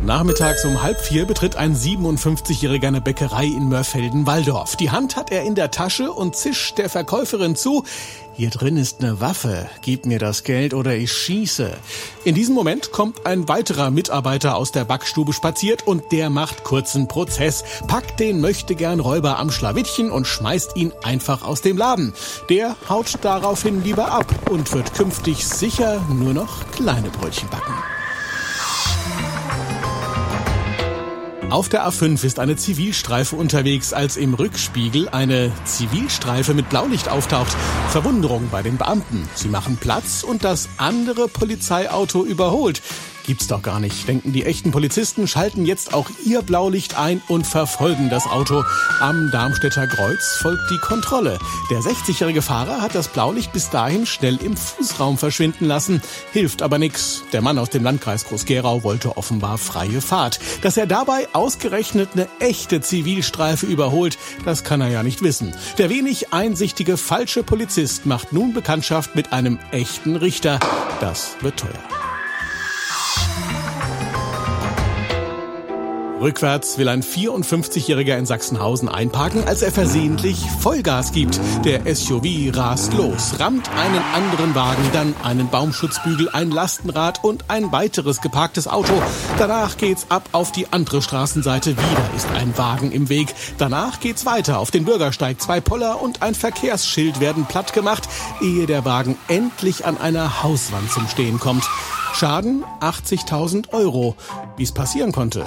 Nachmittags um halb vier betritt ein 57-Jähriger eine Bäckerei in Mörfelden-Walldorf. Die Hand hat er in der Tasche und zischt der Verkäuferin zu. Hier drin ist eine Waffe. Gib mir das Geld oder ich schieße. In diesem Moment kommt ein weiterer Mitarbeiter aus der Backstube spaziert und der macht kurzen Prozess, packt den möchtegern Räuber am Schlawittchen und schmeißt ihn einfach aus dem Laden. Der haut daraufhin lieber ab und wird künftig sicher nur noch kleine Brötchen backen. Auf der A5 ist eine Zivilstreife unterwegs, als im Rückspiegel eine Zivilstreife mit Blaulicht auftaucht. Verwunderung bei den Beamten. Sie machen Platz und das andere Polizeiauto überholt. Gibt's doch gar nicht, denken die echten Polizisten, schalten jetzt auch ihr Blaulicht ein und verfolgen das Auto. Am Darmstädter Kreuz folgt die Kontrolle. Der 60-jährige Fahrer hat das Blaulicht bis dahin schnell im Fußraum verschwinden lassen. Hilft aber nix. Der Mann aus dem Landkreis Groß-Gerau wollte offenbar freie Fahrt. Dass er dabei ausgerechnet eine echte Zivilstreife überholt, das kann er ja nicht wissen. Der wenig einsichtige falsche Polizist macht nun Bekanntschaft mit einem echten Richter. Das wird teuer. Rückwärts will ein 54-Jähriger in Sachsenhausen einparken, als er versehentlich Vollgas gibt. Der SUV rast los, rammt einen anderen Wagen, dann einen Baumschutzbügel, ein Lastenrad und ein weiteres geparktes Auto. Danach geht's ab auf die andere Straßenseite. Wieder ist ein Wagen im Weg. Danach geht's weiter auf den Bürgersteig. Zwei Poller und ein Verkehrsschild werden platt gemacht, ehe der Wagen endlich an einer Hauswand zum Stehen kommt. Schaden 80.000 Euro. Wie es passieren konnte,